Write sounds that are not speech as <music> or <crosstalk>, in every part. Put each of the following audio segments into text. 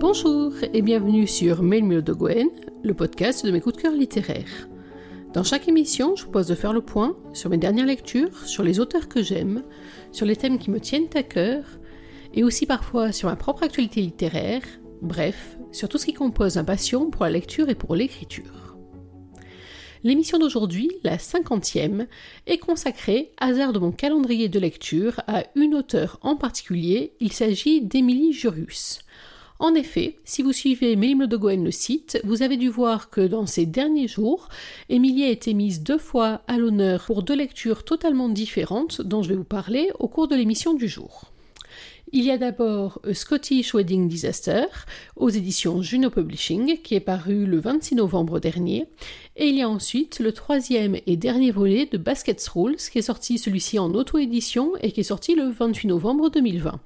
Bonjour et bienvenue sur Mail de Gwen, le podcast de mes coups de cœur littéraires. Dans chaque émission, je vous propose de faire le point sur mes dernières lectures, sur les auteurs que j'aime, sur les thèmes qui me tiennent à cœur, et aussi parfois sur ma propre actualité littéraire, bref, sur tout ce qui compose ma passion pour la lecture et pour l'écriture. L'émission d'aujourd'hui, la cinquantième, est consacrée, hasard de mon calendrier de lecture, à une auteure en particulier, il s'agit d'Émilie Jurius. En effet, si vous suivez Mélim de Goen le site, vous avez dû voir que dans ces derniers jours, Émilie a été mise deux fois à l'honneur pour deux lectures totalement différentes dont je vais vous parler au cours de l'émission du jour. Il y a d'abord Scottish Wedding Disaster aux éditions Juno Publishing qui est paru le 26 novembre dernier et il y a ensuite le troisième et dernier volet de Baskets Rules, qui est sorti celui-ci en auto-édition et qui est sorti le 28 novembre 2020.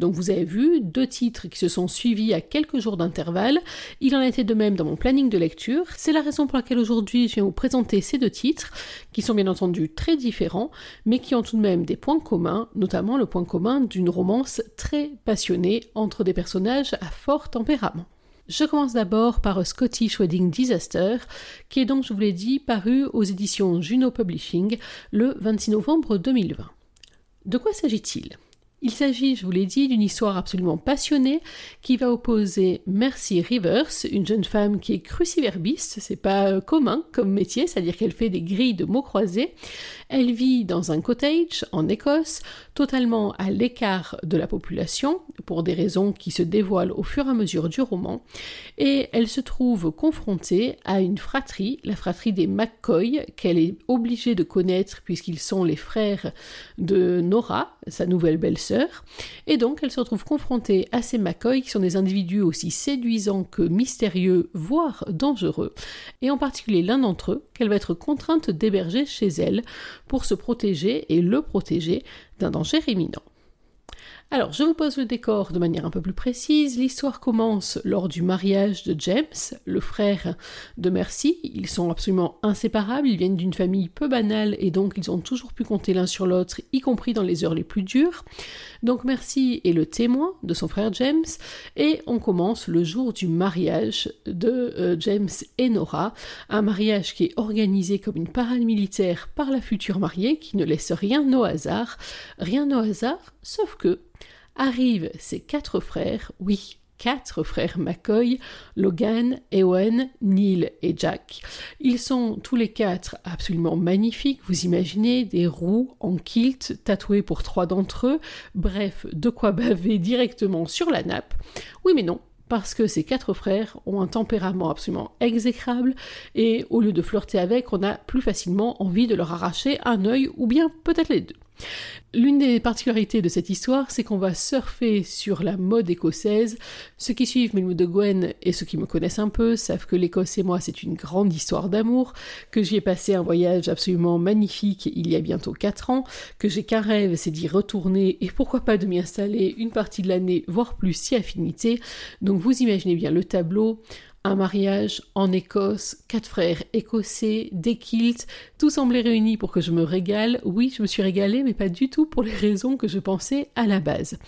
Donc vous avez vu deux titres qui se sont suivis à quelques jours d'intervalle. Il en été de même dans mon planning de lecture. C'est la raison pour laquelle aujourd'hui je viens vous présenter ces deux titres, qui sont bien entendu très différents, mais qui ont tout de même des points communs, notamment le point commun d'une romance très passionnée entre des personnages à fort tempérament. Je commence d'abord par Scottish Wedding Disaster, qui est donc, je vous l'ai dit, paru aux éditions Juno Publishing le 26 novembre 2020. De quoi s'agit-il? Il s'agit, je vous l'ai dit, d'une histoire absolument passionnée qui va opposer Mercy Rivers, une jeune femme qui est cruciverbiste, c'est pas euh, commun comme métier, c'est-à-dire qu'elle fait des grilles de mots croisés. Elle vit dans un cottage en Écosse, totalement à l'écart de la population, pour des raisons qui se dévoilent au fur et à mesure du roman, et elle se trouve confrontée à une fratrie, la fratrie des McCoy, qu'elle est obligée de connaître puisqu'ils sont les frères de Nora, sa nouvelle belle-sœur et donc elle se retrouve confrontée à ces McCoy qui sont des individus aussi séduisants que mystérieux, voire dangereux, et en particulier l'un d'entre eux qu'elle va être contrainte d'héberger chez elle pour se protéger et le protéger d'un danger imminent. Alors, je vous pose le décor de manière un peu plus précise. L'histoire commence lors du mariage de James, le frère de Mercy. Ils sont absolument inséparables, ils viennent d'une famille peu banale et donc ils ont toujours pu compter l'un sur l'autre, y compris dans les heures les plus dures. Donc Mercy est le témoin de son frère James et on commence le jour du mariage de euh, James et Nora, un mariage qui est organisé comme une parade militaire par la future mariée qui ne laisse rien au hasard, rien au hasard, sauf que arrivent ses quatre frères, oui, quatre frères McCoy, Logan, Ewan, Neil et Jack. Ils sont tous les quatre absolument magnifiques, vous imaginez, des roues en kilt tatoués pour trois d'entre eux, bref, de quoi baver directement sur la nappe. Oui mais non, parce que ces quatre frères ont un tempérament absolument exécrable et au lieu de flirter avec, on a plus facilement envie de leur arracher un œil ou bien peut-être les deux. L'une des particularités de cette histoire, c'est qu'on va surfer sur la mode écossaise. Ceux qui suivent Melmoud de Gwen et ceux qui me connaissent un peu savent que l'Écosse et moi, c'est une grande histoire d'amour, que j'y ai passé un voyage absolument magnifique il y a bientôt 4 ans, que j'ai qu'un rêve, c'est d'y retourner et pourquoi pas de m'y installer une partie de l'année, voire plus si affinité. Donc vous imaginez bien le tableau un mariage en Écosse, quatre frères écossais, des kilts, tout semblait réuni pour que je me régale. Oui, je me suis régalée, mais pas du tout pour les raisons que je pensais à la base.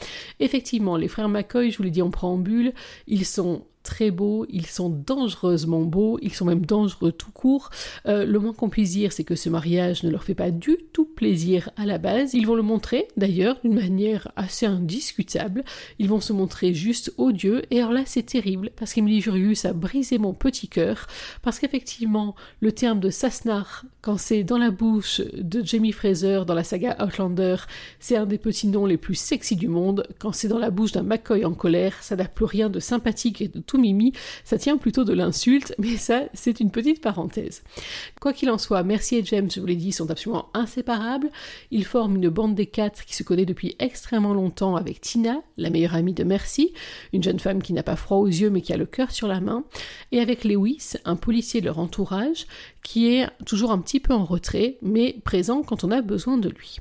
Effectivement, les frères McCoy, je vous l'ai dit en préambule, ils sont très beaux, ils sont dangereusement beaux, ils sont même dangereux tout court. Euh, le moins qu'on puisse dire, c'est que ce mariage ne leur fait pas du tout plaisir à la base. Ils vont le montrer, d'ailleurs, d'une manière assez indiscutable. Ils vont se montrer juste odieux, et alors là, c'est terrible, parce qu'Emily a brisé mon petit cœur, parce qu'effectivement, le terme de Sasnar, quand c'est dans la bouche de Jamie Fraser dans la saga Outlander, c'est un des petits noms les plus sexy du monde. Quand c'est dans la bouche d'un McCoy en colère, ça n'a plus rien de sympathique et de tout mimi, ça tient plutôt de l'insulte, mais ça, c'est une petite parenthèse. Quoi qu'il en soit, Mercy et James, je vous l'ai dit, sont absolument inséparables. Ils forment une bande des quatre qui se connaît depuis extrêmement longtemps avec Tina, la meilleure amie de Mercy, une jeune femme qui n'a pas froid aux yeux mais qui a le cœur sur la main, et avec Lewis, un policier de leur entourage, qui est toujours un petit peu en retrait, mais présent quand on a besoin de lui.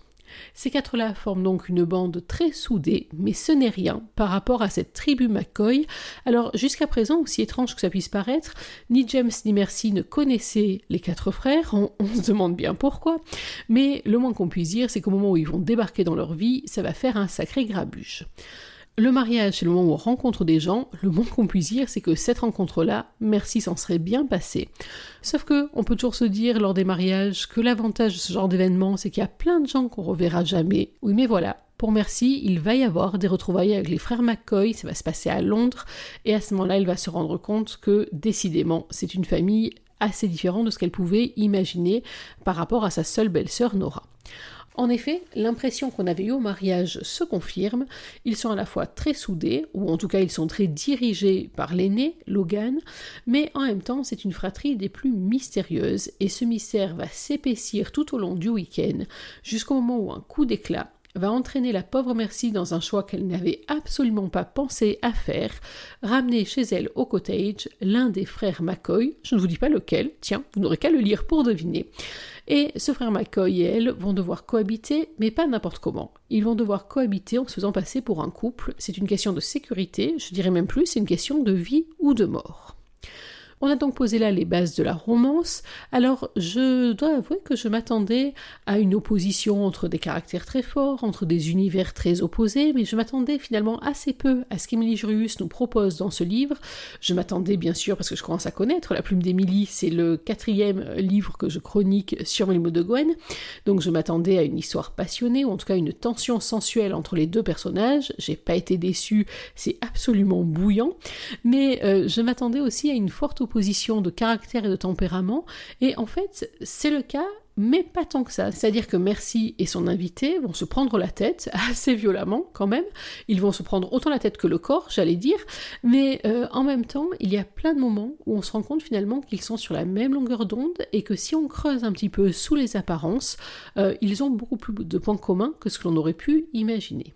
Ces quatre-là forment donc une bande très soudée, mais ce n'est rien par rapport à cette tribu McCoy. Alors jusqu'à présent, aussi étrange que ça puisse paraître, ni James ni Mercy ne connaissaient les quatre frères, on, se demande bien pourquoi, mais le moins qu'on puisse dire, c'est qu'au moment où ils vont débarquer dans leur vie, ça va faire un sacré grabuge. Le mariage, c'est le moment où on rencontre des gens. Le moins qu'on puisse dire, c'est que cette rencontre-là, merci, s'en serait bien passé. Sauf que, on peut toujours se dire lors des mariages que l'avantage de ce genre d'événement, c'est qu'il y a plein de gens qu'on reverra jamais. Oui, mais voilà. Pour Merci, il va y avoir des retrouvailles avec les frères McCoy, ça va se passer à Londres, et à ce moment-là, il va se rendre compte que, décidément, c'est une famille assez différente de ce qu'elle pouvait imaginer par rapport à sa seule belle-sœur Nora. En effet, l'impression qu'on avait eue au mariage se confirme. Ils sont à la fois très soudés, ou en tout cas ils sont très dirigés par l'aîné, Logan, mais en même temps c'est une fratrie des plus mystérieuses, et ce mystère va s'épaissir tout au long du week-end, jusqu'au moment où un coup d'éclat va entraîner la pauvre Merci dans un choix qu'elle n'avait absolument pas pensé à faire, ramener chez elle au cottage l'un des frères McCoy, je ne vous dis pas lequel, tiens, vous n'aurez qu'à le lire pour deviner. Et ce frère McCoy et elle vont devoir cohabiter, mais pas n'importe comment. Ils vont devoir cohabiter en se faisant passer pour un couple. C'est une question de sécurité, je dirais même plus, c'est une question de vie ou de mort. On a donc posé là les bases de la romance. Alors, je dois avouer que je m'attendais à une opposition entre des caractères très forts, entre des univers très opposés, mais je m'attendais finalement assez peu à ce qu'Emily Jurius nous propose dans ce livre. Je m'attendais bien sûr, parce que je commence à connaître La plume d'Emily, c'est le quatrième livre que je chronique sur Melmo de Gwen, donc je m'attendais à une histoire passionnée, ou en tout cas une tension sensuelle entre les deux personnages. J'ai pas été déçue, c'est absolument bouillant, mais euh, je m'attendais aussi à une forte de caractère et de tempérament. Et en fait, c'est le cas mais pas tant que ça. C'est-à-dire que Merci et son invité vont se prendre la tête <laughs> assez violemment quand même. Ils vont se prendre autant la tête que le corps, j'allais dire. Mais euh, en même temps, il y a plein de moments où on se rend compte finalement qu'ils sont sur la même longueur d'onde et que si on creuse un petit peu sous les apparences, euh, ils ont beaucoup plus de points communs que ce que l'on aurait pu imaginer.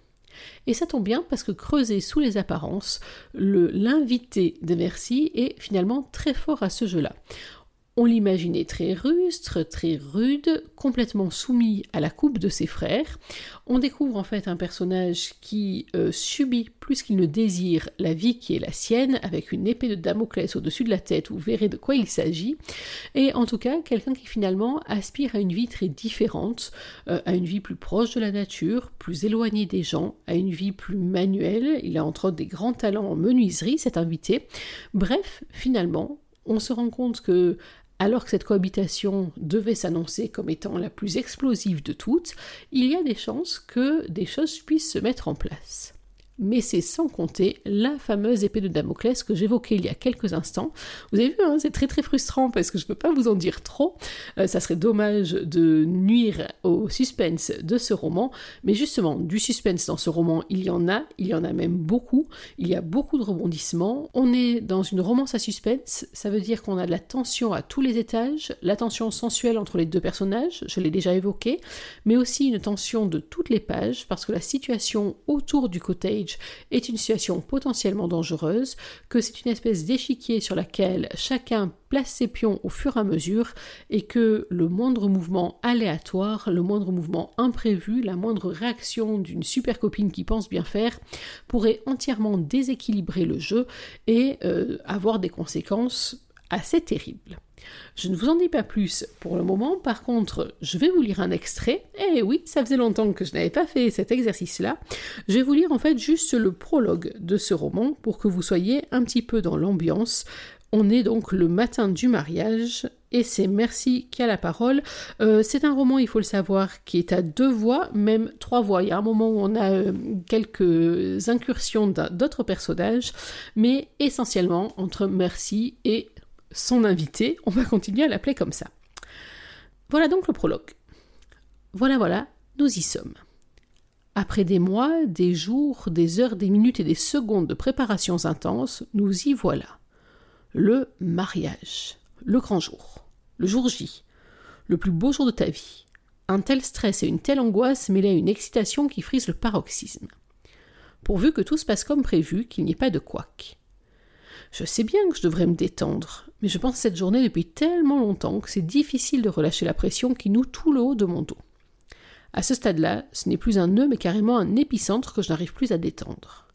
Et ça tombe bien parce que creuser sous les apparences, l'invité de Merci est finalement très fort à ce jeu-là. On l'imaginait très rustre, très rude, complètement soumis à la coupe de ses frères. On découvre en fait un personnage qui euh, subit plus qu'il ne désire la vie qui est la sienne, avec une épée de Damoclès au-dessus de la tête, vous verrez de quoi il s'agit. Et en tout cas, quelqu'un qui finalement aspire à une vie très différente, euh, à une vie plus proche de la nature, plus éloignée des gens, à une vie plus manuelle. Il a entre autres des grands talents en menuiserie, cet invité. Bref, finalement, on se rend compte que alors que cette cohabitation devait s'annoncer comme étant la plus explosive de toutes, il y a des chances que des choses puissent se mettre en place mais c'est sans compter la fameuse épée de Damoclès que j'évoquais il y a quelques instants. Vous avez vu, hein, c'est très très frustrant parce que je ne peux pas vous en dire trop. Euh, ça serait dommage de nuire au suspense de ce roman, mais justement, du suspense dans ce roman, il y en a, il y en a même beaucoup. Il y a beaucoup de rebondissements. On est dans une romance à suspense, ça veut dire qu'on a de la tension à tous les étages, la tension sensuelle entre les deux personnages, je l'ai déjà évoqué, mais aussi une tension de toutes les pages parce que la situation autour du cottage est une situation potentiellement dangereuse, que c'est une espèce d'échiquier sur laquelle chacun place ses pions au fur et à mesure et que le moindre mouvement aléatoire, le moindre mouvement imprévu, la moindre réaction d'une super copine qui pense bien faire pourrait entièrement déséquilibrer le jeu et euh, avoir des conséquences assez terribles. Je ne vous en dis pas plus pour le moment, par contre, je vais vous lire un extrait. Eh oui, ça faisait longtemps que je n'avais pas fait cet exercice-là. Je vais vous lire en fait juste le prologue de ce roman pour que vous soyez un petit peu dans l'ambiance. On est donc le matin du mariage et c'est Merci qui a la parole. Euh, c'est un roman, il faut le savoir, qui est à deux voix, même trois voix. Il y a un moment où on a euh, quelques incursions d'autres personnages, mais essentiellement entre Merci et son invité, on va continuer à l'appeler comme ça. Voilà donc le prologue. Voilà, voilà, nous y sommes. Après des mois, des jours, des heures, des minutes et des secondes de préparations intenses, nous y voilà. Le mariage, le grand jour, le jour J, le plus beau jour de ta vie. Un tel stress et une telle angoisse mêlés à une excitation qui frise le paroxysme. Pourvu que tout se passe comme prévu, qu'il n'y ait pas de couac. Je sais bien que je devrais me détendre, mais je pense à cette journée depuis tellement longtemps que c'est difficile de relâcher la pression qui noue tout le haut de mon dos. À ce stade-là, ce n'est plus un nœud, mais carrément un épicentre que je n'arrive plus à détendre.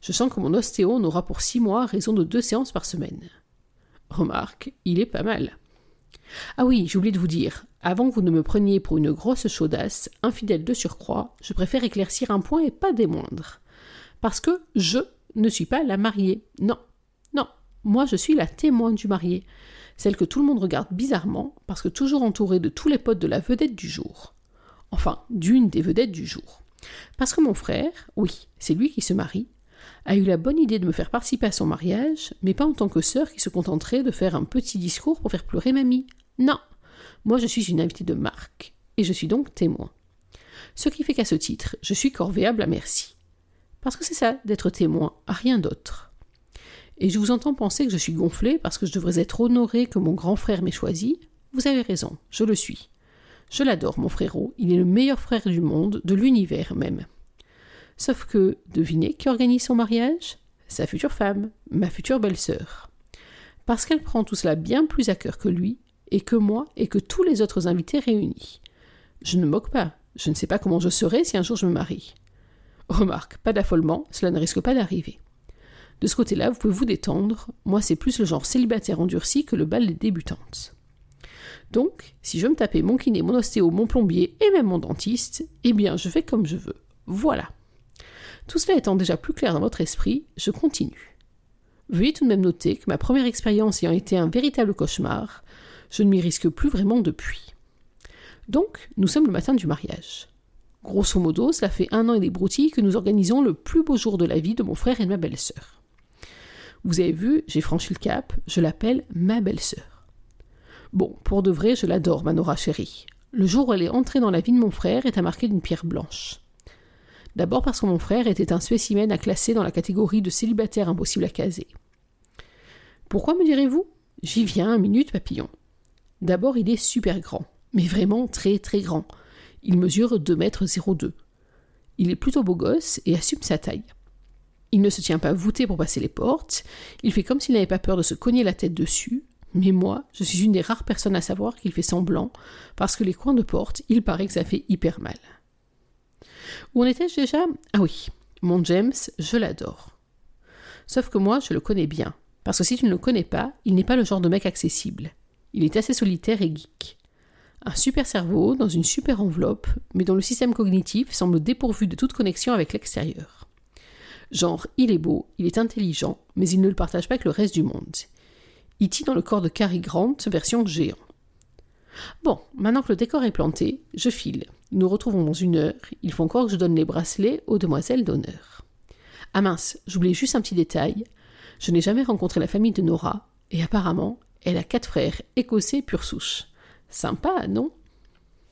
Je sens que mon ostéo n'aura pour six mois raison de deux séances par semaine. Remarque, il est pas mal. Ah oui, j'ai oublié de vous dire, avant que vous ne me preniez pour une grosse chaudasse, infidèle de surcroît, je préfère éclaircir un point et pas des moindres. Parce que je ne suis pas la mariée. Non, non, moi je suis la témoin du marié. Celle que tout le monde regarde bizarrement, parce que toujours entourée de tous les potes de la vedette du jour. Enfin, d'une des vedettes du jour. Parce que mon frère, oui, c'est lui qui se marie, a eu la bonne idée de me faire participer à son mariage, mais pas en tant que sœur qui se contenterait de faire un petit discours pour faire pleurer mamie. Non, moi je suis une invitée de marque, et je suis donc témoin. Ce qui fait qu'à ce titre, je suis corvéable à merci. Parce que c'est ça, d'être témoin, à rien d'autre. Et je vous entends penser que je suis gonflé parce que je devrais être honoré que mon grand frère m'ait choisi. Vous avez raison, je le suis. Je l'adore, mon frérot, il est le meilleur frère du monde, de l'univers même. Sauf que, devinez qui organise son mariage? Sa future femme, ma future belle-sœur. Parce qu'elle prend tout cela bien plus à cœur que lui, et que moi, et que tous les autres invités réunis. Je ne moque pas, je ne sais pas comment je serai si un jour je me marie. Remarque, pas d'affolement, cela ne risque pas d'arriver. De ce côté-là, vous pouvez vous détendre, moi c'est plus le genre célibataire endurci que le bal des débutantes. Donc, si je me tapais mon kiné, mon ostéo, mon plombier et même mon dentiste, eh bien je fais comme je veux. Voilà. Tout cela étant déjà plus clair dans votre esprit, je continue. Veuillez tout de même noter que ma première expérience ayant été un véritable cauchemar, je ne m'y risque plus vraiment depuis. Donc, nous sommes le matin du mariage. Grosso modo, cela fait un an et des broutilles que nous organisons le plus beau jour de la vie de mon frère et de ma belle-sœur. Vous avez vu, j'ai franchi le cap, je l'appelle ma belle-sœur. Bon, pour de vrai, je l'adore, ma Nora chérie. Le jour où elle est entrée dans la vie de mon frère est à marquer d'une pierre blanche. D'abord parce que mon frère était un spécimen à classer dans la catégorie de célibataire impossible à caser. Pourquoi me direz-vous? J'y viens, un minute, papillon. D'abord, il est super grand, mais vraiment très très grand. Il mesure 2 mètres 02. Il est plutôt beau gosse et assume sa taille. Il ne se tient pas voûté pour passer les portes, il fait comme s'il n'avait pas peur de se cogner la tête dessus, mais moi, je suis une des rares personnes à savoir qu'il fait semblant, parce que les coins de porte, il paraît que ça fait hyper mal. Où en étais-je déjà? Ah oui, mon James, je l'adore. Sauf que moi, je le connais bien, parce que si tu ne le connais pas, il n'est pas le genre de mec accessible. Il est assez solitaire et geek. Un super cerveau dans une super enveloppe, mais dont le système cognitif semble dépourvu de toute connexion avec l'extérieur. Genre, il est beau, il est intelligent, mais il ne le partage pas avec le reste du monde. E.T. dans le corps de Cary Grant, version géant. Bon, maintenant que le décor est planté, je file. Nous retrouvons dans une heure. Il faut encore que je donne les bracelets aux demoiselles d'honneur. Ah mince, j'oubliais juste un petit détail. Je n'ai jamais rencontré la famille de Nora, et apparemment, elle a quatre frères écossais pure souche. Sympa, non?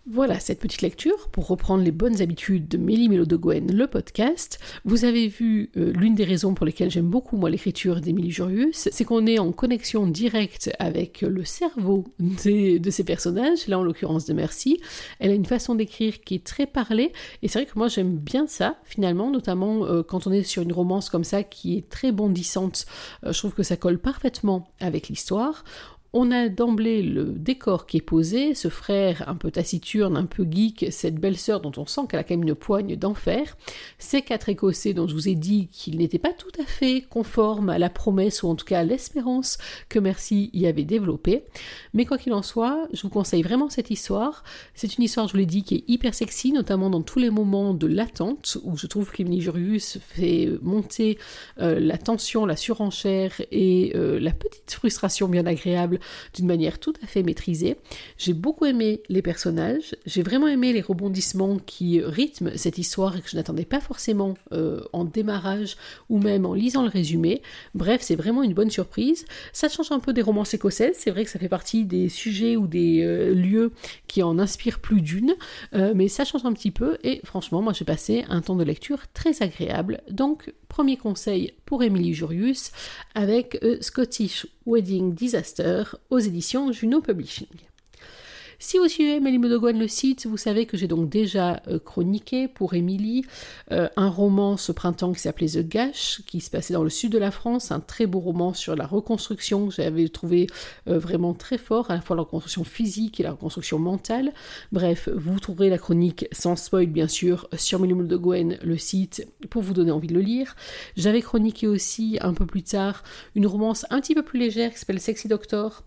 Voilà cette petite lecture pour reprendre les bonnes habitudes de Mélie Mélo de Gwen, le podcast. Vous avez vu euh, l'une des raisons pour lesquelles j'aime beaucoup moi l'écriture d'Émilie Jurius, c'est qu'on est en connexion directe avec le cerveau de ces personnages, là en l'occurrence de Merci. Elle a une façon d'écrire qui est très parlée et c'est vrai que moi j'aime bien ça finalement, notamment euh, quand on est sur une romance comme ça qui est très bondissante. Euh, je trouve que ça colle parfaitement avec l'histoire on a d'emblée le décor qui est posé, ce frère un peu taciturne, un peu geek, cette belle-sœur dont on sent qu'elle a quand même une poigne d'enfer, ces quatre Écossais dont je vous ai dit qu'ils n'étaient pas tout à fait conformes à la promesse ou en tout cas à l'espérance que Merci y avait développée. Mais quoi qu'il en soit, je vous conseille vraiment cette histoire. C'est une histoire, je vous l'ai dit, qui est hyper sexy, notamment dans tous les moments de l'attente, où je trouve qu'Emily Jurius fait monter euh, la tension, la surenchère et euh, la petite frustration bien agréable d'une manière tout à fait maîtrisée. J'ai beaucoup aimé les personnages, j'ai vraiment aimé les rebondissements qui rythment cette histoire et que je n'attendais pas forcément euh, en démarrage ou même en lisant le résumé. Bref, c'est vraiment une bonne surprise. Ça change un peu des romances écossaises, c'est vrai que ça fait partie des sujets ou des euh, lieux qui en inspirent plus d'une, euh, mais ça change un petit peu et franchement, moi j'ai passé un temps de lecture très agréable. Donc, premier conseil pour Emily Jurius avec Scottish Wedding Disaster aux éditions Juno Publishing. Si vous suivez Mélie Modogoine le site, vous savez que j'ai donc déjà euh, chroniqué pour Émilie euh, un roman ce printemps qui s'appelait The Gash, qui se passait dans le sud de la France, un très beau roman sur la reconstruction que j'avais trouvé euh, vraiment très fort, à la fois la reconstruction physique et la reconstruction mentale. Bref, vous trouverez la chronique sans spoil bien sûr sur Mélie Modogoine le site pour vous donner envie de le lire. J'avais chroniqué aussi un peu plus tard une romance un petit peu plus légère qui s'appelle Sexy Doctor,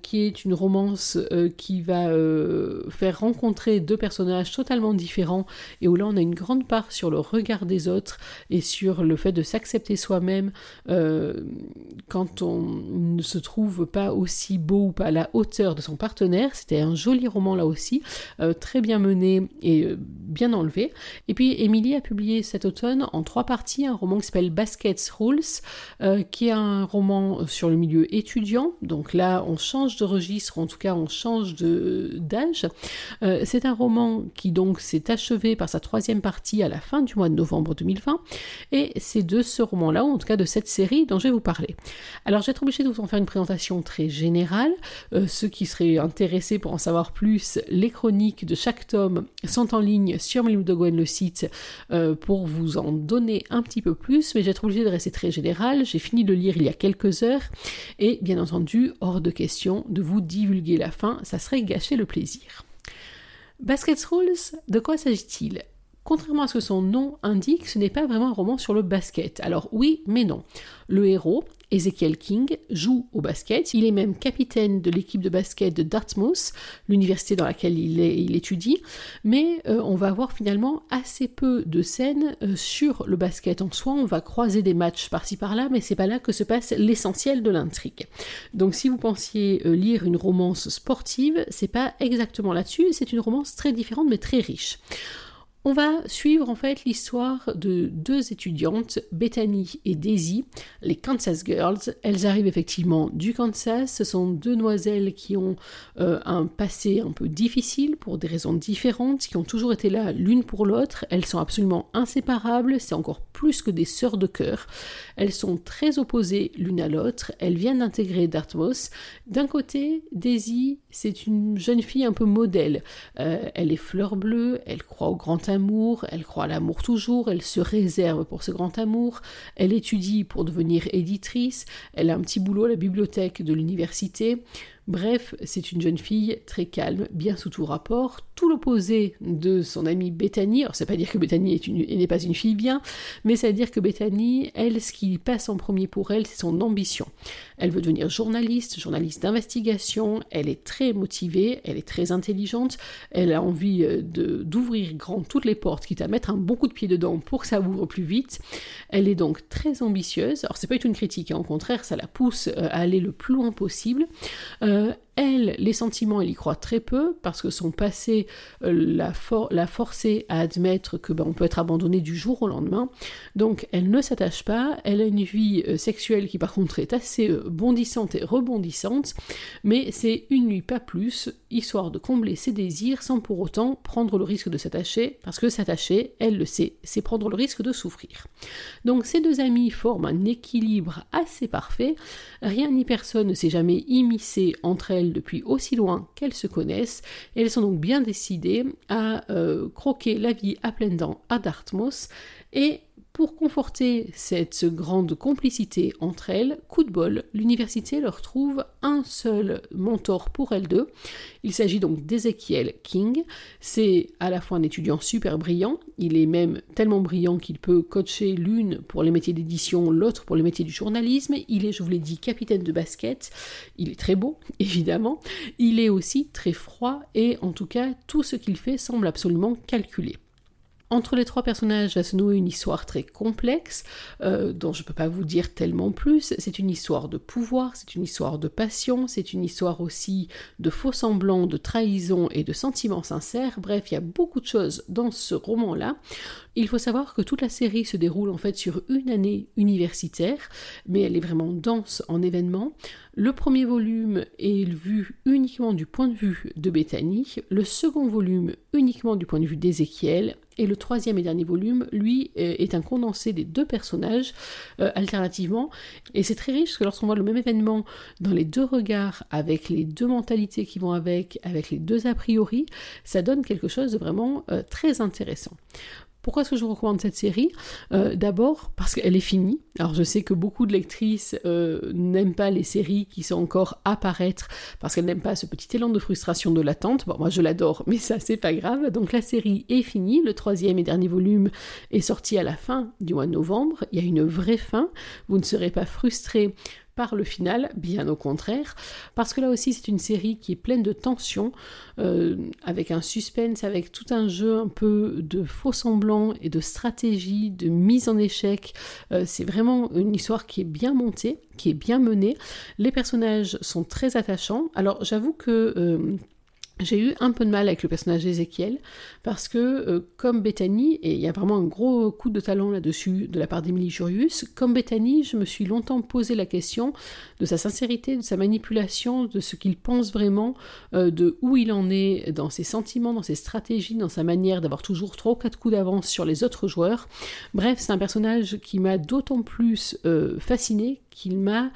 qui est une romance qui va euh, faire rencontrer deux personnages totalement différents et où là on a une grande part sur le regard des autres et sur le fait de s'accepter soi-même euh, quand on ne se trouve pas aussi beau ou pas à la hauteur de son partenaire. C'était un joli roman là aussi, très bien mené et bien enlevé. Et puis Émilie a publié cet automne en trois parties un roman qui s'appelle Baskets Rules, qui est un roman sur le milieu étudiant. Donc là on change de registre, en tout cas on change d'âge. Euh, c'est un roman qui donc s'est achevé par sa troisième partie à la fin du mois de novembre 2020, et c'est de ce roman-là, ou en tout cas de cette série dont je vais vous parler. Alors j'ai été obligée de vous en faire une présentation très générale. Euh, ceux qui seraient intéressés pour en savoir plus, les chroniques de chaque tome sont en ligne sur Melim de le site euh, pour vous en donner un petit peu plus, mais j'ai été obligée de rester très général. J'ai fini de lire il y a quelques heures, et bien entendu, hors de question de vous divulguer la fin, ça serait gâcher le plaisir. Baskets Rules, de quoi s'agit-il? Contrairement à ce que son nom indique, ce n'est pas vraiment un roman sur le basket. Alors oui, mais non. Le héros, Ezekiel King, joue au basket. Il est même capitaine de l'équipe de basket de Dartmouth, l'université dans laquelle il, étudie. Mais euh, on va avoir finalement assez peu de scènes euh, sur le basket en soi. On va croiser des matchs par-ci par-là, mais c'est pas là que se passe l'essentiel de l'intrigue. Donc si vous pensiez euh, lire une romance sportive, c'est pas exactement là-dessus. C'est une romance très différente mais très riche. On va suivre en fait l'histoire de deux étudiantes, Bethany et Daisy, les Kansas Girls. Elles arrivent effectivement du Kansas. Ce sont deux demoiselles qui ont euh, un passé un peu difficile pour des raisons différentes, qui ont toujours été là l'une pour l'autre. Elles sont absolument inséparables. C'est encore plus que des sœurs de cœur. Elles sont très opposées l'une à l'autre. Elles viennent d'intégrer Dartmouth. D'un côté, Daisy, c'est une jeune fille un peu modèle. Euh, elle est fleur bleue. Elle croit au grand amour, elle croit à l'amour toujours, elle se réserve pour ce grand amour, elle étudie pour devenir éditrice, elle a un petit boulot à la bibliothèque de l'université, Bref, c'est une jeune fille très calme, bien sous tout rapport, tout l'opposé de son amie Bethany. Alors, c'est pas dire que Bethany n'est pas une fille bien, mais c'est à dire que Bethany, elle, ce qui passe en premier pour elle, c'est son ambition. Elle veut devenir journaliste, journaliste d'investigation, elle est très motivée, elle est très intelligente, elle a envie euh, d'ouvrir grand toutes les portes, quitte à mettre un bon coup de pied dedans pour que ça ouvre plus vite. Elle est donc très ambitieuse. Alors, c'est pas une critique, hein. au contraire, ça la pousse euh, à aller le plus loin possible. Euh, euh, elle, les sentiments, elle y croit très peu parce que son passé euh, la, forcé à admettre que ben, on peut être abandonné du jour au lendemain. Donc elle ne s'attache pas. Elle a une vie euh, sexuelle qui par contre est assez bondissante et rebondissante, mais c'est une nuit pas plus, histoire de combler ses désirs sans pour autant prendre le risque de s'attacher, parce que s'attacher, elle le sait, c'est prendre le risque de souffrir. Donc ces deux amis forment un équilibre assez parfait. Rien ni personne ne s'est jamais immiscé entre elles depuis aussi loin qu'elles se connaissent, elles sont donc bien décidées à euh, croquer la vie à pleines dents à Dartmouth, et pour conforter cette grande complicité entre elles, coup de bol, l'université leur trouve un seul mentor pour elles deux. Il s'agit donc d'Ezekiel King. C'est à la fois un étudiant super brillant, il est même tellement brillant qu'il peut coacher l'une pour les métiers d'édition, l'autre pour les métiers du journalisme. Il est, je vous l'ai dit, capitaine de basket. Il est très beau, <laughs> évidemment. Il est aussi très froid et en tout cas, tout ce qu'il fait semble absolument calculé. Entre les trois personnages va se nouer une histoire très complexe, euh, dont je ne peux pas vous dire tellement plus. C'est une histoire de pouvoir, c'est une histoire de passion, c'est une histoire aussi de faux semblants, de trahison et de sentiments sincères. Bref, il y a beaucoup de choses dans ce roman-là. Il faut savoir que toute la série se déroule en fait sur une année universitaire, mais elle est vraiment dense en événements. Le premier volume est vu uniquement du point de vue de Bethany, le second volume uniquement du point de vue d'Ézéchiel, et le troisième et dernier volume, lui, euh, est un condensé des deux personnages euh, alternativement. Et c'est très riche parce que lorsqu'on voit le même événement dans les deux regards, avec les deux mentalités qui vont avec, avec les deux a priori, ça donne quelque chose de vraiment euh, très intéressant. Pourquoi est-ce que je vous recommande cette série? Euh, D'abord parce qu'elle est finie. Alors je sais que beaucoup de lectrices euh, n'aiment pas les séries qui sont encore à paraître parce qu'elles n'aiment pas ce petit élan de frustration de l'attente. Bon, moi je l'adore, <laughs> mais ça c'est pas grave. Donc la série est finie. Le troisième et dernier volume est sorti à la fin du mois de novembre. Il y a une vraie fin. Vous ne serez pas frustré par le final, bien au contraire, parce que là aussi c'est une série qui est pleine de tensions, euh, avec un suspense, avec tout un jeu un peu de faux semblants et de stratégie, de mise en échec. Euh, c'est vraiment une histoire qui est bien montée, qui est bien menée. Les personnages sont très attachants. Alors j'avoue que euh, j'ai eu un peu de mal avec le personnage d'Ézéchiel parce que, euh, comme Bethany, et il y a vraiment un gros coup de talent là-dessus de la part d'Emily Jurius, comme Bethany, je me suis longtemps posé la question de sa sincérité, de sa manipulation, de ce qu'il pense vraiment, euh, de où il en est dans ses sentiments, dans ses stratégies, dans sa manière d'avoir toujours ou quatre coups d'avance sur les autres joueurs. Bref, c'est un personnage qui m'a d'autant plus euh, fasciné qu'il m'a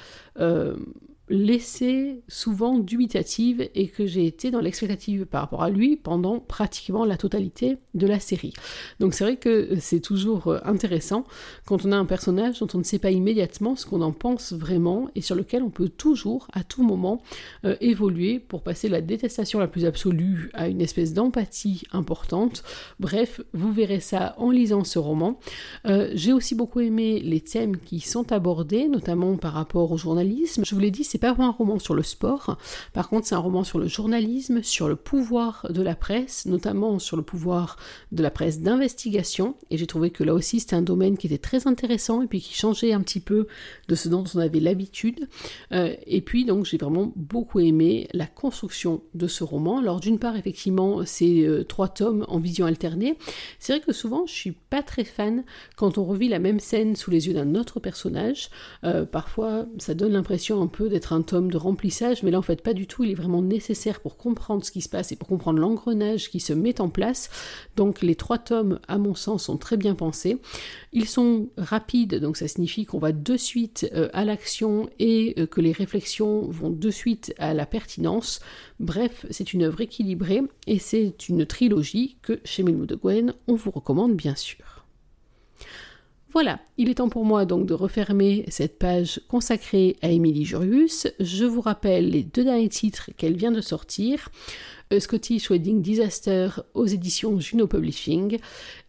laissé souvent dubitative et que j'ai été dans l'expectative par rapport à lui pendant pratiquement la totalité de la série. Donc c'est vrai que c'est toujours euh, intéressant quand on a un personnage dont on ne sait pas immédiatement ce qu'on en pense vraiment et sur lequel on peut toujours, à tout moment, euh, évoluer pour passer la détestation la plus absolue à une espèce d'empathie importante. Bref, vous verrez ça en lisant ce roman. Euh, j'ai aussi beaucoup aimé les thèmes qui sont abordés, notamment par rapport au journalisme. Je vous l'ai dit, c'est pas un roman sur le sport, par contre c'est un roman sur le journalisme, sur le pouvoir de la presse, notamment sur le pouvoir de la presse d'investigation, et j'ai trouvé que là aussi c'était un domaine qui était très intéressant et puis qui changeait un petit peu de ce dont on avait l'habitude. Euh, et puis donc j'ai vraiment beaucoup aimé la construction de ce roman. Alors d'une part effectivement c'est euh, trois tomes en vision alternée. C'est vrai que souvent je suis pas très fan quand on revit la même scène sous les yeux d'un autre personnage. Euh, parfois ça donne l'impression un peu d'être un tome de remplissage, mais là en fait pas du tout, il est vraiment nécessaire pour comprendre ce qui se passe et pour comprendre l'engrenage qui se met en place. Donc les trois tomes, à mon sens, sont très bien pensés. Ils sont rapides, donc ça signifie qu'on va de suite euh, à l'action et euh, que les réflexions vont de suite à la pertinence. Bref, c'est une œuvre équilibrée et c'est une trilogie que chez Melmoud de Gwen, on vous recommande bien sûr. Voilà, il est temps pour moi donc de refermer cette page consacrée à Emily Jurius. Je vous rappelle les deux derniers titres qu'elle vient de sortir. Scottish Wedding Disaster aux éditions Juno Publishing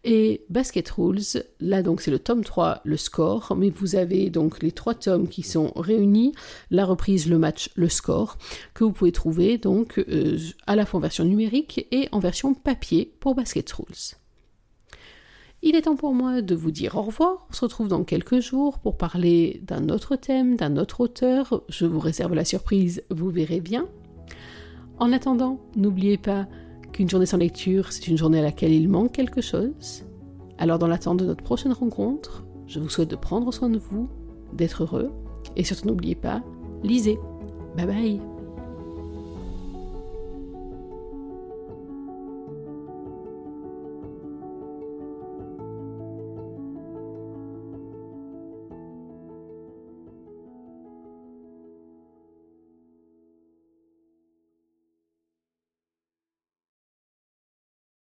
et Basket Rules. Là donc c'est le tome 3, le score, mais vous avez donc les trois tomes qui sont réunis, la reprise, le match, le score, que vous pouvez trouver donc euh, à la fois en version numérique et en version papier pour Basket Rules. Il est temps pour moi de vous dire au revoir. On se retrouve dans quelques jours pour parler d'un autre thème, d'un autre auteur. Je vous réserve la surprise, vous verrez bien. En attendant, n'oubliez pas qu'une journée sans lecture, c'est une journée à laquelle il manque quelque chose. Alors dans l'attente de notre prochaine rencontre, je vous souhaite de prendre soin de vous, d'être heureux, et surtout n'oubliez pas, lisez. Bye bye